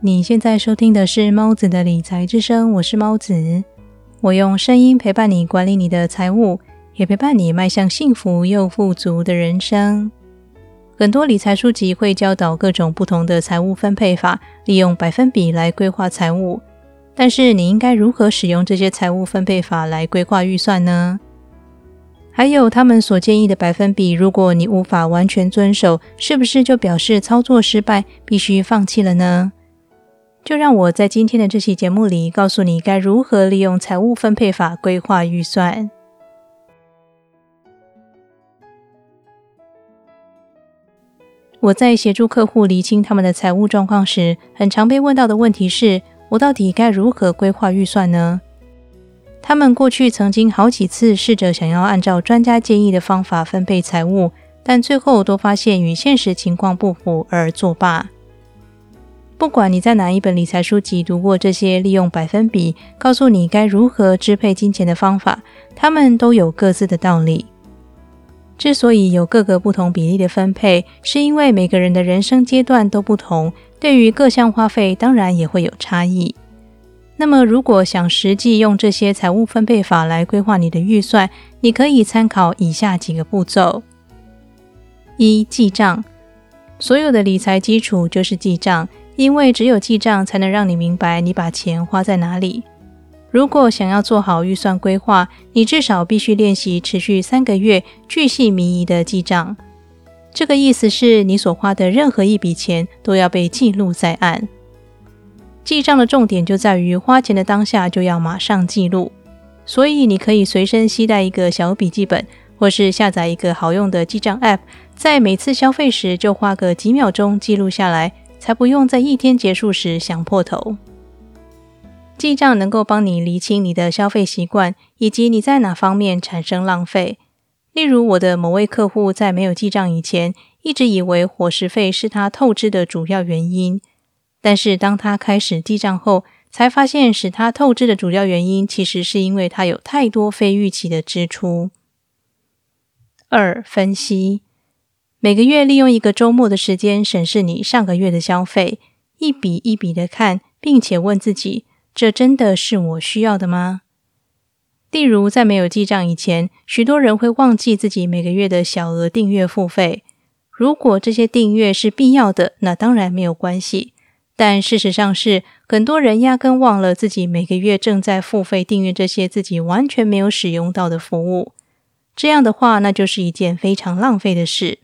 你现在收听的是猫子的理财之声，我是猫子。我用声音陪伴你管理你的财务，也陪伴你迈向幸福又富足的人生。很多理财书籍会教导各种不同的财务分配法，利用百分比来规划财务。但是，你应该如何使用这些财务分配法来规划预算呢？还有，他们所建议的百分比，如果你无法完全遵守，是不是就表示操作失败，必须放弃了呢？就让我在今天的这期节目里，告诉你该如何利用财务分配法规划预算。我在协助客户厘清他们的财务状况时，很常被问到的问题是：我到底该如何规划预算呢？他们过去曾经好几次试着想要按照专家建议的方法分配财务，但最后都发现与现实情况不符而作罢。不管你在哪一本理财书籍读过这些利用百分比告诉你该如何支配金钱的方法，他们都有各自的道理。之所以有各个不同比例的分配，是因为每个人的人生阶段都不同，对于各项花费当然也会有差异。那么，如果想实际用这些财务分配法来规划你的预算，你可以参考以下几个步骤：一、记账。所有的理财基础就是记账。因为只有记账，才能让你明白你把钱花在哪里。如果想要做好预算规划，你至少必须练习持续三个月、巨细靡遗的记账。这个意思是你所花的任何一笔钱都要被记录在案。记账的重点就在于花钱的当下就要马上记录。所以你可以随身携带一个小笔记本，或是下载一个好用的记账 App，在每次消费时就花个几秒钟记录下来。才不用在一天结束时想破头。记账能够帮你厘清你的消费习惯，以及你在哪方面产生浪费。例如，我的某位客户在没有记账以前，一直以为伙食费是他透支的主要原因。但是当他开始记账后，才发现使他透支的主要原因，其实是因为他有太多非预期的支出。二、分析。每个月利用一个周末的时间审视你上个月的消费，一笔一笔的看，并且问自己：这真的是我需要的吗？例如，在没有记账以前，许多人会忘记自己每个月的小额订阅付费。如果这些订阅是必要的，那当然没有关系。但事实上是，很多人压根忘了自己每个月正在付费订阅这些自己完全没有使用到的服务。这样的话，那就是一件非常浪费的事。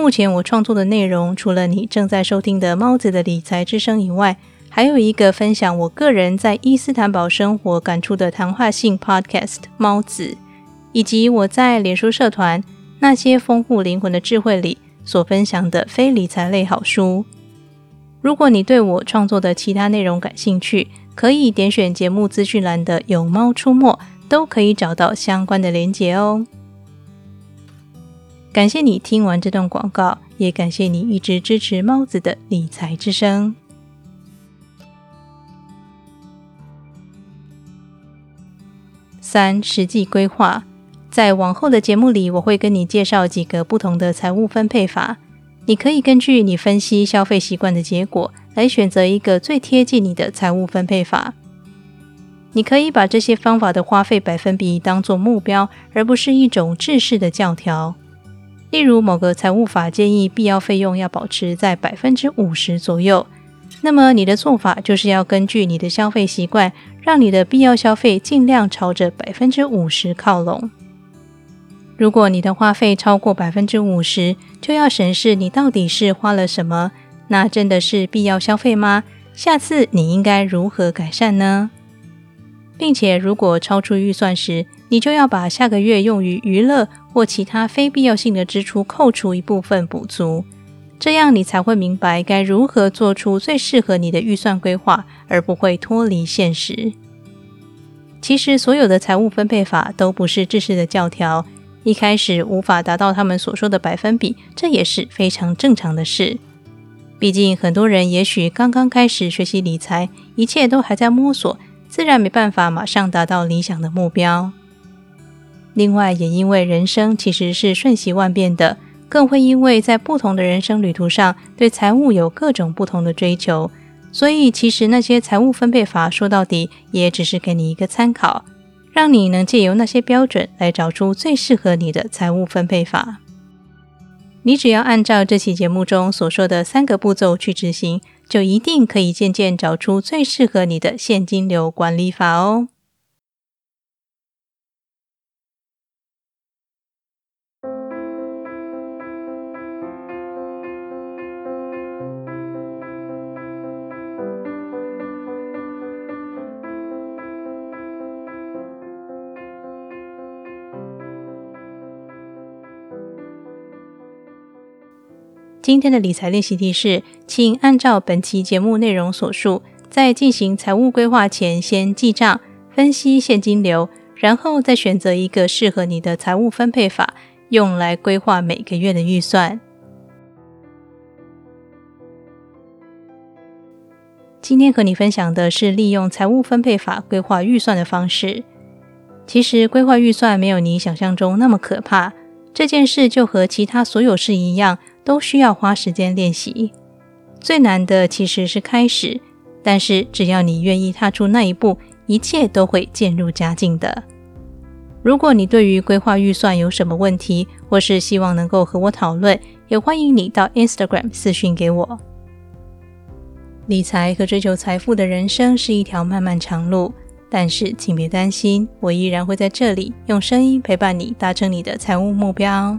目前我创作的内容，除了你正在收听的猫子的理财之声以外，还有一个分享我个人在伊斯坦堡生活感触的谈话性 Podcast 猫子，以及我在脸书社团那些丰富灵魂的智慧里所分享的非理财类好书。如果你对我创作的其他内容感兴趣，可以点选节目资讯栏的“有猫出没”，都可以找到相关的连结哦。感谢你听完这段广告，也感谢你一直支持猫子的理财之声。三、实际规划，在往后的节目里，我会跟你介绍几个不同的财务分配法，你可以根据你分析消费习惯的结果，来选择一个最贴近你的财务分配法。你可以把这些方法的花费百分比当做目标，而不是一种制式的教条。例如，某个财务法建议必要费用要保持在百分之五十左右，那么你的做法就是要根据你的消费习惯，让你的必要消费尽量朝着百分之五十靠拢。如果你的花费超过百分之五十，就要审视你到底是花了什么，那真的是必要消费吗？下次你应该如何改善呢？并且，如果超出预算时，你就要把下个月用于娱乐或其他非必要性的支出扣除一部分补足，这样你才会明白该如何做出最适合你的预算规划，而不会脱离现实。其实，所有的财务分配法都不是制式的教条，一开始无法达到他们所说的百分比，这也是非常正常的事。毕竟很多人也许刚刚开始学习理财，一切都还在摸索，自然没办法马上达到理想的目标。另外，也因为人生其实是瞬息万变的，更会因为在不同的人生旅途上，对财务有各种不同的追求。所以，其实那些财务分配法说到底，也只是给你一个参考，让你能借由那些标准来找出最适合你的财务分配法。你只要按照这期节目中所说的三个步骤去执行，就一定可以渐渐找出最适合你的现金流管理法哦。今天的理财练习题是，请按照本期节目内容所述，在进行财务规划前，先记账、分析现金流，然后再选择一个适合你的财务分配法，用来规划每个月的预算。今天和你分享的是利用财务分配法规划预算的方式。其实，规划预算没有你想象中那么可怕。这件事就和其他所有事一样。都需要花时间练习，最难的其实是开始。但是只要你愿意踏出那一步，一切都会渐入佳境的。如果你对于规划预算有什么问题，或是希望能够和我讨论，也欢迎你到 Instagram 私讯给我。理财和追求财富的人生是一条漫漫长路，但是请别担心，我依然会在这里用声音陪伴你，达成你的财务目标。